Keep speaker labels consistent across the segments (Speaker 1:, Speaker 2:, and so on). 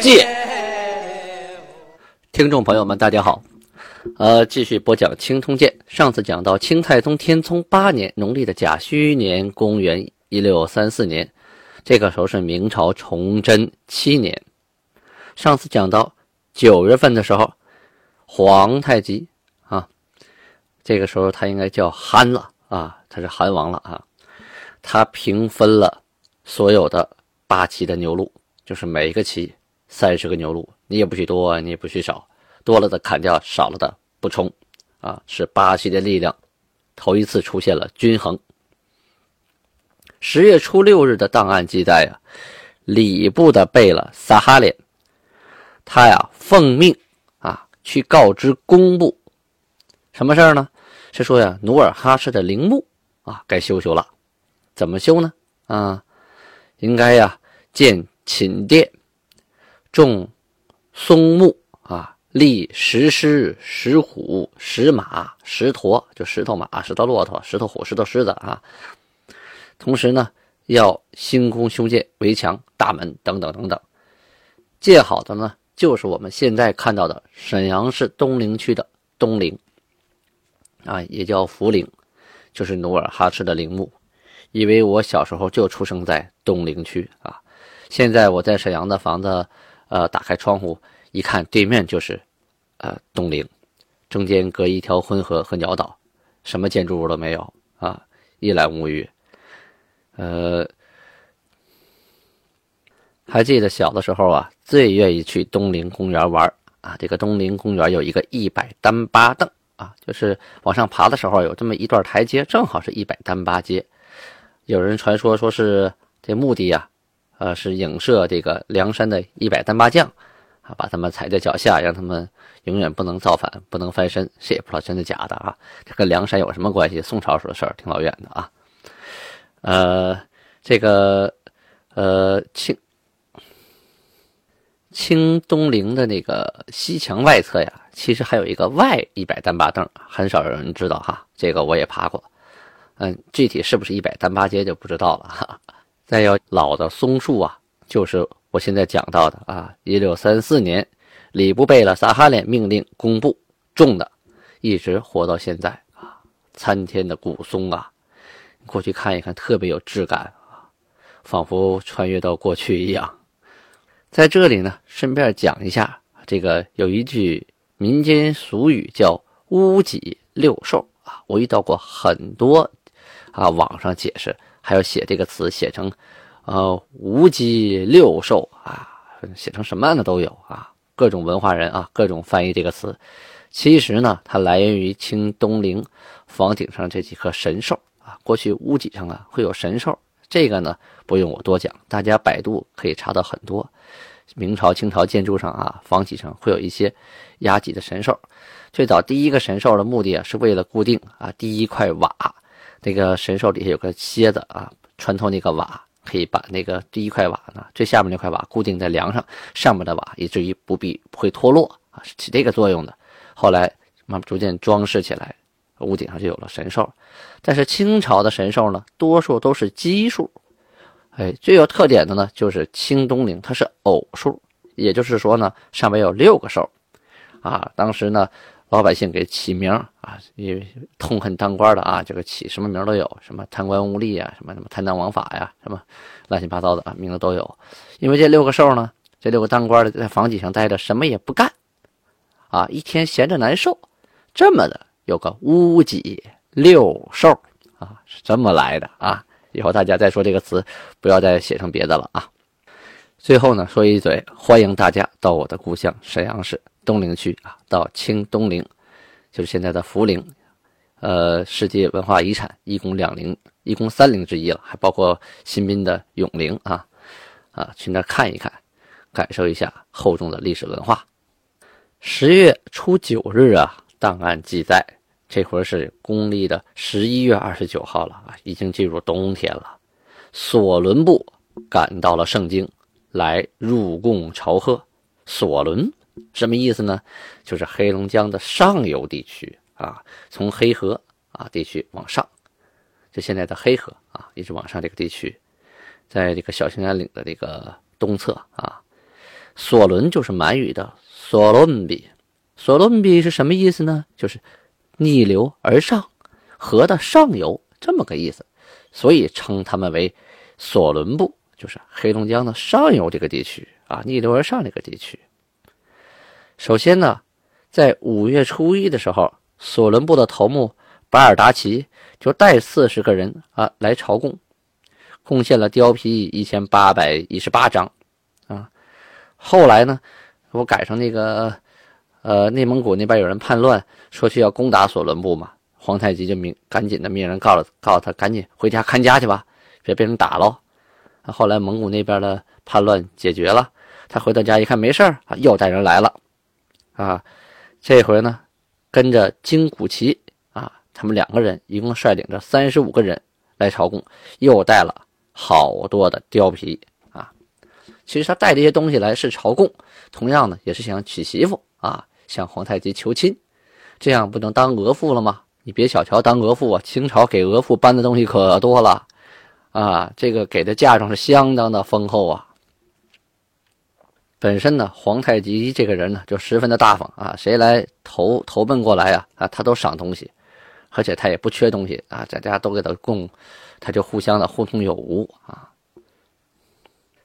Speaker 1: 鉴》。听众朋友们，大家好。呃，继续播讲《清通鉴》。上次讲到清太宗天聪八年，农历的甲戌年，公元一六三四年，这个时候是明朝崇祯七年。上次讲到九月份的时候，皇太极啊，这个时候他应该叫憨了啊，他是憨王了啊。他平分了所有的八旗的牛鹿，就是每一个旗三十个牛鹿，你也不许多，你也不许少。多了的砍掉，少了的补充，啊，是巴西的力量头一次出现了均衡。十月初六日的档案记载啊，礼部的贝勒萨哈连，他呀奉命啊去告知工部，什么事儿呢？是说呀努尔哈赤的陵墓啊该修修了，怎么修呢？啊，应该呀建寝殿，种松木啊。立石狮、石虎、石马、石驼，就石头马、石头骆驼、石头虎、石头狮子啊。同时呢，要兴工修建围墙、大门等等等等。建好的呢，就是我们现在看到的沈阳市东陵区的东陵啊，也叫福陵，就是努尔哈赤的陵墓。因为我小时候就出生在东陵区啊。现在我在沈阳的房子，呃，打开窗户一看，对面就是。呃，东陵，中间隔一条浑河和鸟岛，什么建筑物都没有啊，一览无余。呃，还记得小的时候啊，最愿意去东陵公园玩啊。这个东陵公园有一个一百单八凳啊，就是往上爬的时候有这么一段台阶，正好是一百单八阶。有人传说说是这目的呀，呃，是影射这个梁山的一百单八将。啊，把他们踩在脚下，让他们永远不能造反，不能翻身。谁也不知道真的假的啊？这跟梁山有什么关系？宋朝时候的事儿，挺老远的啊。呃，这个呃清清东陵的那个西墙外侧呀，其实还有一个外一百单八凳，很少有人知道哈。这个我也爬过，嗯，具体是不是一百单八阶就不知道了哈。再有老的松树啊，就是。我现在讲到的啊，一六三四年，礼部贝勒萨哈连命令工部种的，一直活到现在啊，参天的古松啊，过去看一看，特别有质感啊，仿佛穿越到过去一样。在这里呢，顺便讲一下，这个有一句民间俗语叫“乌脊六兽”啊，我遇到过很多啊，网上解释还要写这个词写成。呃，无鸡六兽啊，写成什么样的都有啊，各种文化人啊，各种翻译这个词。其实呢，它来源于清东陵房顶上这几颗神兽啊。过去屋脊上啊会有神兽，这个呢不用我多讲，大家百度可以查到很多。明朝、清朝建筑上啊，房脊上会有一些压脊的神兽。最早第一个神兽的目的啊，是为了固定啊第一块瓦，那个神兽底下有个楔子啊，穿透那个瓦。可以把那个第一块瓦呢，最下面那块瓦固定在梁上，上面的瓦以至于不必不会脱落啊，是起这个作用的。后来慢慢逐渐装饰起来，屋顶上就有了神兽。但是清朝的神兽呢，多数都是奇数，哎，最有特点的呢就是清东陵，它是偶数，也就是说呢，上面有六个兽，啊，当时呢。老百姓给起名啊，因为痛恨当官的啊，这个起什么名都有，什么贪官污吏啊，什么什么贪赃枉法呀，什么乱七八糟的啊，名字都有。因为这六个兽呢，这六个当官的在房脊上待着，什么也不干，啊，一天闲着难受，这么的有个乌脊六兽啊，是这么来的啊。以后大家再说这个词，不要再写成别的了啊。最后呢，说一嘴，欢迎大家到我的故乡沈阳市。东陵区啊，到清东陵，就是现在的福陵，呃，世界文化遗产一共两陵，一共三陵之一了，还包括新宾的永陵啊，啊，去那看一看，感受一下厚重的历史文化。十月初九日啊，档案记载，这会儿是公历的十一月二十九号了啊，已经进入冬天了。索伦部赶到了盛京，来入贡朝贺。索伦什么意思呢？就是黑龙江的上游地区啊，从黑河啊地区往上，就现在的黑河啊，一直往上这个地区，在这个小兴安岭的这个东侧啊。索伦就是满语的索伦比，索伦比是什么意思呢？就是逆流而上，河的上游这么个意思，所以称他们为索伦部，就是黑龙江的上游这个地区啊，逆流而上这个地区。首先呢，在五月初一的时候，索伦部的头目巴尔达奇就带四十个人啊来朝贡，贡献了貂皮一千八百一十八张。啊后来呢，我赶上那个，呃，内蒙古那边有人叛乱，说去要攻打索伦部嘛，皇太极就命赶紧的命人告了，告诉他赶紧回家看家去吧，别被人打喽。后来蒙古那边的叛乱解决了，他回到家一看没事啊，又带人来了，啊，这回呢，跟着金古奇啊，他们两个人一共率领着三十五个人来朝贡，又带了好多的貂皮啊。其实他带这些东西来是朝贡，同样呢也是想娶媳妇啊，向皇太极求亲，这样不能当额驸了吗？你别小瞧当额驸啊，清朝给额驸搬的东西可多了，啊，这个给的嫁妆是相当的丰厚啊。本身呢，皇太极这个人呢就十分的大方啊，谁来投投奔过来啊啊，他都赏东西，而且他也不缺东西啊，大家都给他供，他就互相的互通有无啊。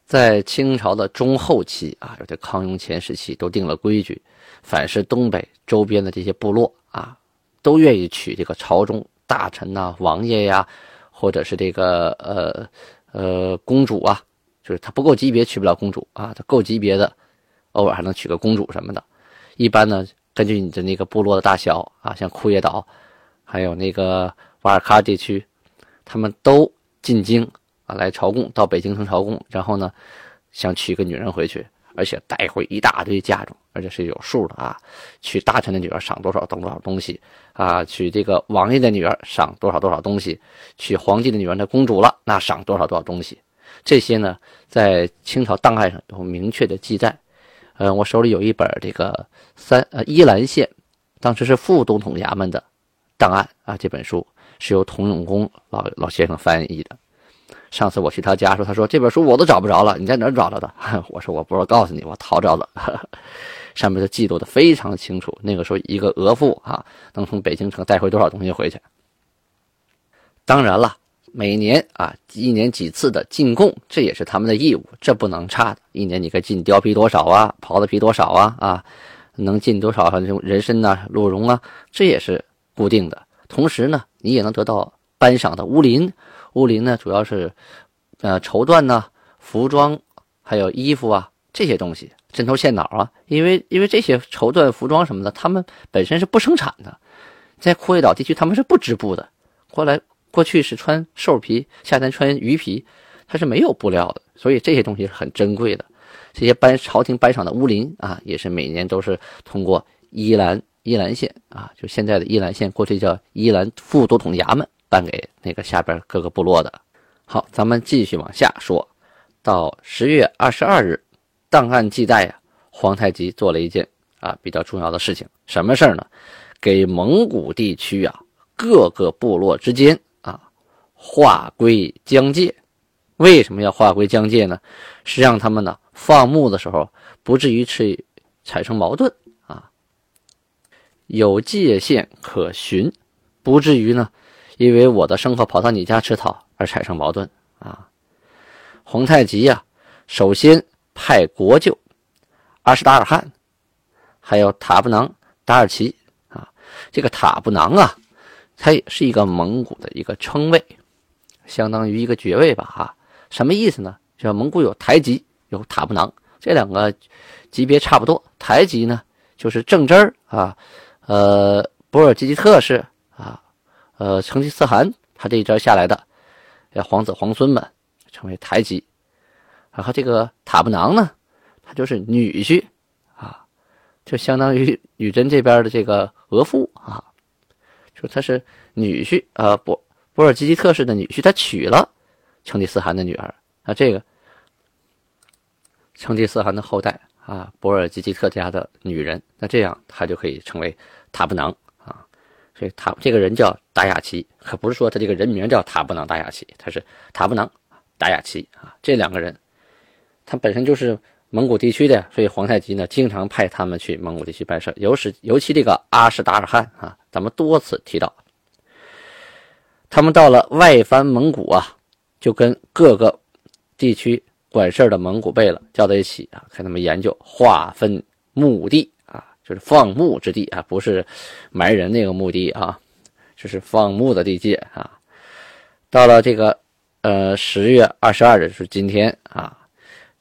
Speaker 1: 在清朝的中后期啊，有这康雍乾时期都定了规矩，凡是东北周边的这些部落啊，都愿意娶这个朝中大臣呐、王爷呀，或者是这个呃呃公主啊，就是他不够级别娶不了公主啊，他够级别的，偶尔还能娶个公主什么的。一般呢，根据你的那个部落的大小啊，像库页岛，还有那个瓦尔喀地区，他们都进京啊。来朝贡，到北京城朝贡，然后呢，想娶个女人回去，而且带回一大堆嫁妆，而且是有数的啊。娶大臣的女儿赏多少，等多少东西啊？娶这个王爷的女儿赏多少多少东西？娶皇帝的女儿，那公主了，那赏多少多少东西？这些呢，在清朝档案上有明确的记载。嗯，我手里有一本这个三呃依兰县，当时是副都统衙门的档案啊。这本书是由童永功老老先生翻译的。上次我去他家说，他说这本书我都找不着了，你在哪找着的？我说我不知道，告诉你，我淘着了。上面都记录的非常清楚。那个时候一个额驸啊，能从北京城带回多少东西回去？当然了，每年啊，一年几次的进贡，这也是他们的义务，这不能差的。一年你该进貂皮多少啊？袍子皮多少啊？啊，能进多少这种人参呐、鹿茸啊？这也是固定的。同时呢，你也能得到颁赏的乌林。乌林呢，主要是，呃，绸缎呐，服装，还有衣服啊，这些东西，针头线脑啊，因为因为这些绸缎服装什么的，他们本身是不生产的，在库页岛地区他们是不织布的，过来过去是穿兽皮，夏天穿鱼皮，它是没有布料的，所以这些东西是很珍贵的。这些颁朝廷颁赏的乌林啊，也是每年都是通过伊兰伊兰县啊，就现在的伊兰县，过去叫伊兰副都统衙门。颁给那个下边各个部落的。好，咱们继续往下说。到十月二十二日，档案记载呀，皇太极做了一件啊比较重要的事情。什么事儿呢？给蒙古地区啊各个部落之间划归疆界。为什么要划归疆界呢？是让他们呢放牧的时候不至于去产生矛盾啊，有界限可循，不至于呢。因为我的牲口跑到你家吃草而产生矛盾啊！皇太极呀，首先派国舅阿什达尔汗，还有塔布囊达尔齐啊。这个塔布囊啊，它也是一个蒙古的一个称谓，相当于一个爵位吧啊？什么意思呢？叫蒙古有台吉，有塔布囊，这两个级别差不多。台吉呢，就是正支儿啊，呃，博尔济吉特氏啊。呃，成吉思汗他这一招下来的，皇子皇孙们称为台吉，然后这个塔布囊呢，他就是女婿啊，就相当于女真这边的这个额驸啊，说他是女婿啊，不博尔济吉特氏的女婿，他娶了成吉思汗的女儿啊，这个成吉思汗的后代啊，博尔济吉特家的女人，那这样他就可以成为塔布囊啊。所以塔这个人叫达雅齐，可不是说他这个人名叫塔布囊达雅齐，他是塔布囊达雅齐啊。这两个人，他本身就是蒙古地区的，所以皇太极呢经常派他们去蒙古地区办事。尤是尤其这个阿什达尔汗啊，咱们多次提到，他们到了外藩蒙古啊，就跟各个地区管事的蒙古贝勒叫在一起啊，看他们研究划分墓地啊。就是放牧之地啊，不是埋人那个墓地啊，这是放牧的地界啊。到了这个呃十月二十二日是今天啊，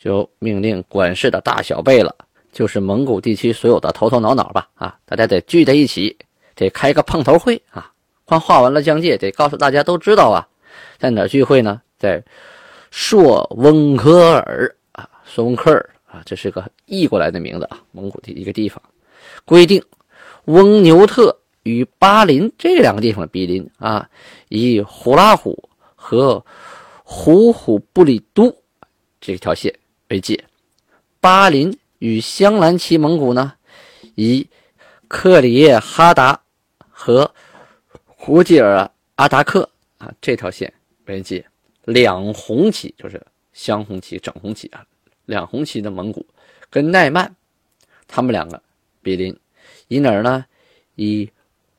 Speaker 1: 就命令管事的大小贝勒，就是蒙古地区所有的头头脑脑吧啊，大家得聚在一起，得开个碰头会啊。刚画完了疆界，得告诉大家都知道啊，在哪聚会呢？在朔温科尔啊，朔温科尔啊，这是个译过来的名字啊，蒙古的一个地方。规定，翁牛特与巴林这两个地方比邻啊，以呼拉虎和呼虎布里都这条线为界；巴林与镶蓝旗蒙古呢，以克里叶哈达和胡吉尔阿达克啊这条线为界。两红旗就是镶红旗、整红旗啊，两红旗的蒙古跟奈曼他们两个。比邻，以哪儿呢？以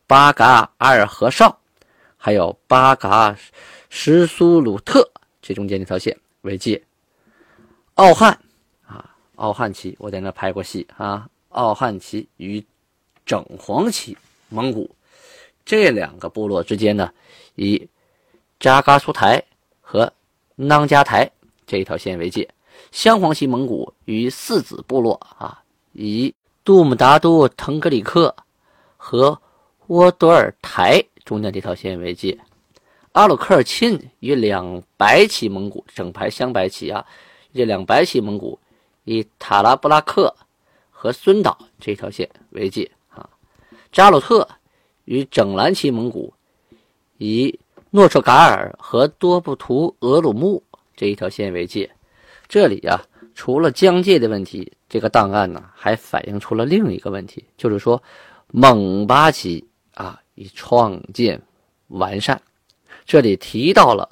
Speaker 1: 巴嘎阿尔和尚，还有巴嘎什苏鲁特这中间这条线为界。奥汉啊，奥汉旗，我在那拍过戏啊。奥汉旗与整黄旗蒙古这两个部落之间呢，以扎嘎苏台和囊加台这一条线为界。镶黄旗蒙古与四子部落啊，以。杜姆达都腾格里克和沃多尔台中间这条线为界，阿鲁科尔沁与两白旗蒙古整排镶白旗啊，这两白旗蒙古以塔拉布拉克和孙岛这条线为界啊，扎鲁特与整蓝旗蒙古以诺彻嘎尔和多布图额鲁木这一条线为界，这里啊。除了疆界的问题，这个档案呢还反映出了另一个问题，就是说蒙八旗啊已创建完善。这里提到了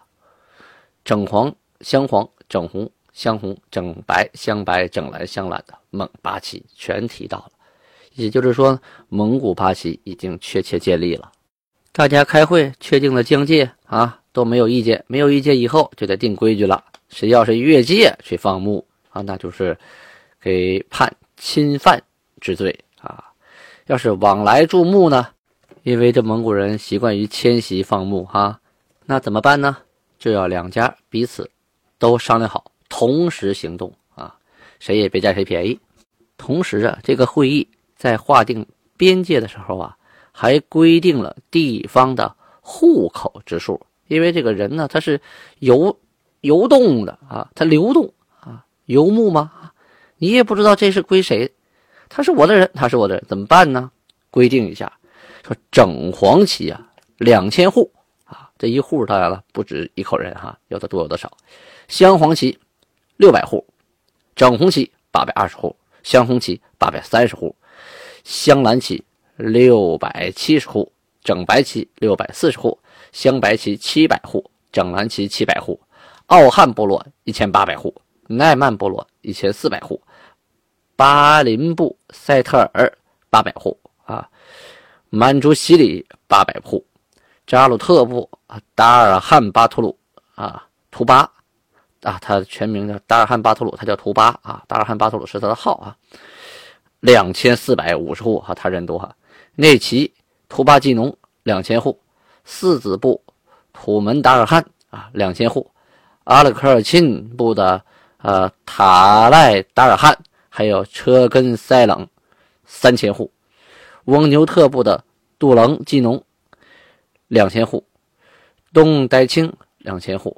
Speaker 1: 整黄、镶黄、整红、镶红、整白、镶白、整蓝、镶蓝的蒙八旗全提到了，也就是说蒙古八旗已经确切建立了。大家开会确定了疆界啊，都没有意见，没有意见以后就得定规矩了，谁要是越界去放牧。啊，那就是给判侵犯之罪啊！要是往来注目呢？因为这蒙古人习惯于迁徙放牧哈，那怎么办呢？就要两家彼此都商量好，同时行动啊，谁也别占谁便宜。同时啊，这个会议在划定边界的时候啊，还规定了地方的户口之数，因为这个人呢，他是游游动的啊，他流动啊。游牧吗？你也不知道这是归谁，他是我的人，他是我的人，怎么办呢？规定一下，说整黄旗啊，两千户啊，这一户当然了，不止一口人哈，有的多有的少。镶黄旗六百户，整红旗八百二十户，镶红旗八百三十户，镶蓝旗六百七十户，整白旗六百四十户，镶白旗七百户，整蓝旗七百户，奥汉部落一千八百户。奈曼部落一千四百户，巴林部塞特尔八百户啊，满族西里八百户，扎鲁特部达尔汉巴图鲁啊图巴啊，他的全名叫达尔汉巴图鲁，他叫图巴啊，达尔汉巴图鲁是他的号啊，两千四百五十户哈，他人多哈，内旗图巴基农两千户，四子部土门达尔汉啊两千户，阿勒克尔沁部的。呃，塔赖达尔汗，还有车根塞冷，三千户；翁牛特部的杜棱季农，两千户；东呆清两千户；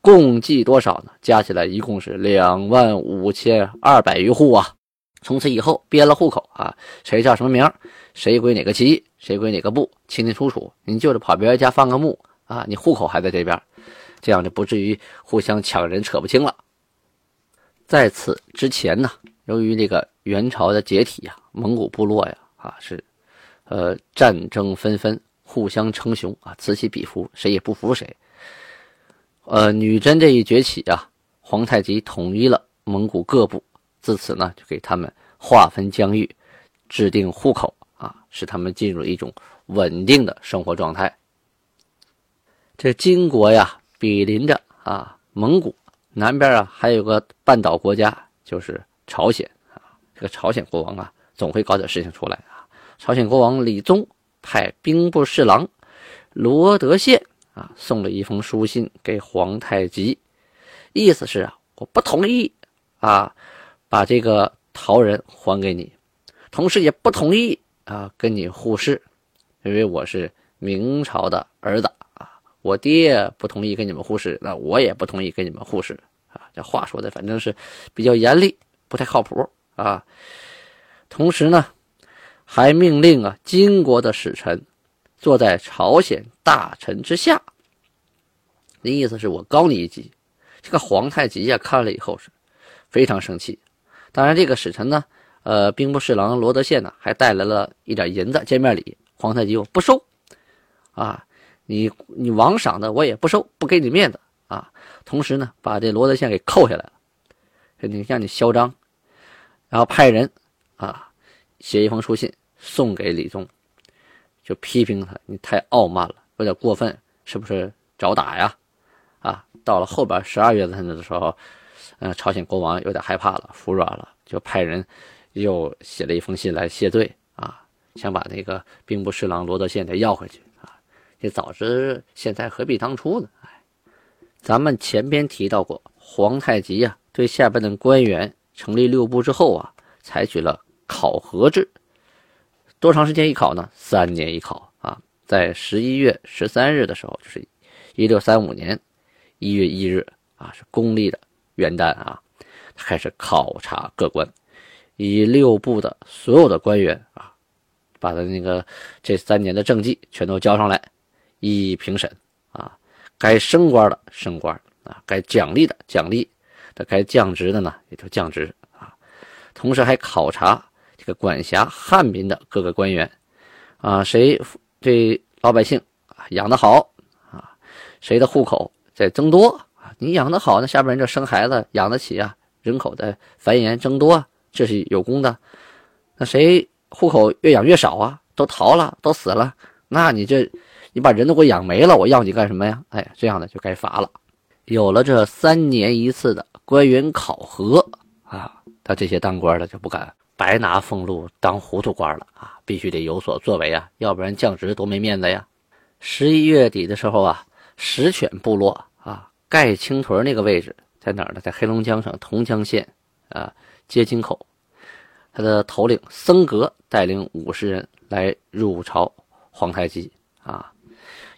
Speaker 1: 共计多少呢？加起来一共是两万五千二百余户啊！从此以后编了户口啊，谁叫什么名，谁归哪个旗，谁归哪个部，清清楚楚。你就是跑别人家放个墓啊，你户口还在这边，这样就不至于互相抢人扯不清了。在此之前呢，由于这个元朝的解体呀，蒙古部落呀啊是，呃战争纷纷，互相称雄啊，此起彼伏，谁也不服谁。呃，女真这一崛起啊，皇太极统一了蒙古各部，自此呢，就给他们划分疆域，制定户口啊，使他们进入一种稳定的生活状态。这金国呀，比邻着啊蒙古，南边啊还有个半岛国家，就是朝鲜啊。这个朝鲜国王啊，总会搞点事情出来啊。朝鲜国王李宗派兵部侍郎罗德宪。啊，送了一封书信给皇太极，意思是啊，我不同意啊，把这个陶人还给你，同时也不同意啊，跟你互市，因为我是明朝的儿子啊，我爹不同意跟你们互市，那我也不同意跟你们互市啊。这话说的反正是比较严厉，不太靠谱啊。同时呢，还命令啊，金国的使臣。坐在朝鲜大臣之下，那意思是我高你一级。这个皇太极呀，看了以后是非常生气。当然，这个使臣呢，呃，兵部侍郎罗德宪呢，还带来了一点银子见面礼。皇太极我不收啊，你你王赏的我也不收，不给你面子啊。同时呢，把这罗德宪给扣下来了，你让你嚣张，然后派人啊写一封书信送给李宗。就批评他，你太傲慢了，有点过分，是不是找打呀？啊，到了后边十二月份的时候，呃，朝鲜国王有点害怕了，服软了，就派人又写了一封信来谢罪啊，想把那个兵部侍郎罗德宪再要回去啊。这早知现在何必当初呢？哎，咱们前边提到过，皇太极呀，对下边的官员成立六部之后啊，采取了考核制。多长时间一考呢？三年一考啊，在十一月十三日的时候，就是一六三五年一月一日啊，是公历的元旦啊，开始考察各官，以六部的所有的官员啊，把他那个这三年的政绩全都交上来，一一评审啊，该升官的升官啊，该奖励的奖励，这该降职的呢也就降职啊，同时还考察这个。管辖汉民的各个官员，啊，谁对老百姓养得好啊，谁的户口在增多？你养得好，那下边人就生孩子养得起啊，人口的繁衍增多，这是有功的。那谁户口越养越少啊？都逃了，都死了，那你这你把人都给我养没了，我要你干什么呀？哎，这样的就该罚了。有了这三年一次的官员考核啊，他这些当官的就不敢。白拿俸禄当糊涂官了啊！必须得有所作为啊，要不然降职多没面子呀。十一月底的时候啊，石犬部落，盖青屯那个位置在哪儿呢？在黑龙江省同江县啊街津口。他的头领僧格带领五十人来入朝皇太极啊，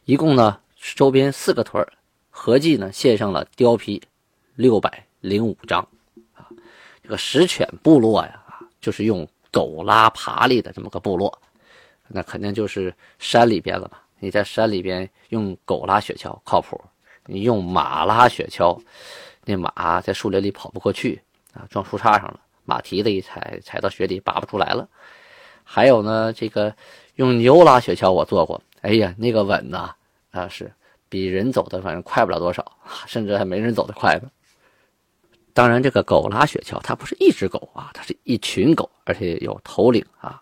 Speaker 1: 一共呢周边四个屯合计呢献上了貂皮六百零五张啊。这个石犬部落呀。就是用狗拉爬犁的这么个部落，那肯定就是山里边了嘛。你在山里边用狗拉雪橇靠谱，你用马拉雪橇，那马在树林里跑不过去啊，撞树杈上了，马蹄子一踩，踩到雪里拔不出来了。还有呢，这个用牛拉雪橇我做过，哎呀，那个稳呐，啊是比人走的反正快不了多少，甚至还没人走的快呢。当然，这个狗拉雪橇，它不是一只狗啊，它是一群狗，而且有头领啊，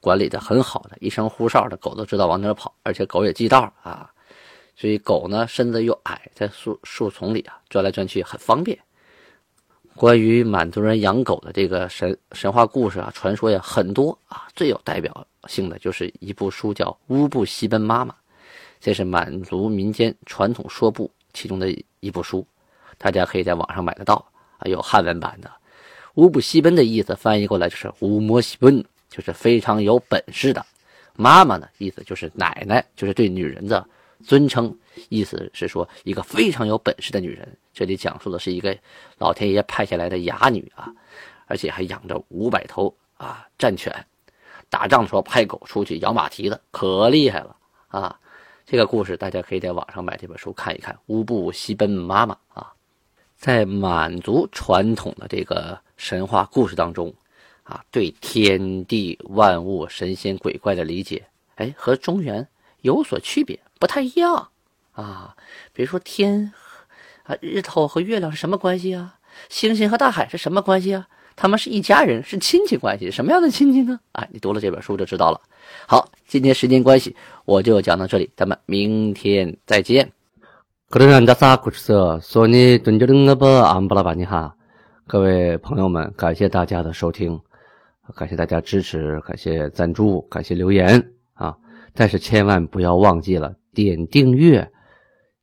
Speaker 1: 管理的很好的，一声呼哨的狗都知道往哪跑，而且狗也记道啊，所以狗呢身子又矮，在树树丛里啊钻来钻去很方便。关于满族人养狗的这个神神话故事啊，传说呀很多啊，最有代表性的就是一部书叫《乌布西奔妈妈》，这是满族民间传统说部其中的一部书，大家可以在网上买得到。啊，有汉文版的“乌布西奔”的意思，翻译过来就是“乌摩西奔”，就是非常有本事的。妈妈呢，意思就是奶奶，就是对女人的尊称，意思是说一个非常有本事的女人。这里讲述的是一个老天爷派下来的哑女啊，而且还养着五百头啊战犬，打仗的时候派狗出去摇马蹄子，可厉害了啊！这个故事大家可以在网上买这本书看一看，《乌布西奔妈妈》啊，在满族传统的这个神话故事当中，啊，对天地万物、神仙鬼怪的理解，哎，和中原有所区别，不太一样啊。比如说天啊，日头和月亮是什么关系啊？星星和大海是什么关系啊？他们是一家人，是亲戚关系，什么样的亲戚呢？啊，你读了这本书就知道了。好，今天时间关系，我就讲到这里，咱们明天再见。各位朋友们，感谢大家的收听，感谢大家支持，感谢赞助，感谢留言啊！但是千万不要忘记了点订阅，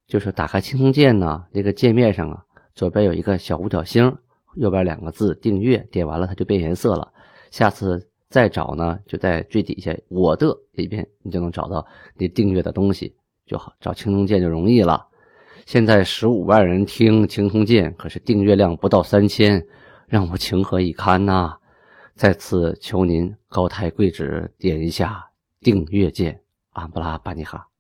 Speaker 1: 就是打开青松键呢，这个界面上啊，左边有一个小五角星。右边两个字订阅，点完了它就变颜色了。下次再找呢，就在最底下我的里边，你就能找到你订阅的东西就好。找青铜剑就容易了。现在十五万人听青铜剑，可是订阅量不到三千，让我情何以堪呐！再次求您高抬贵指，点一下订阅键，安布拉巴尼哈。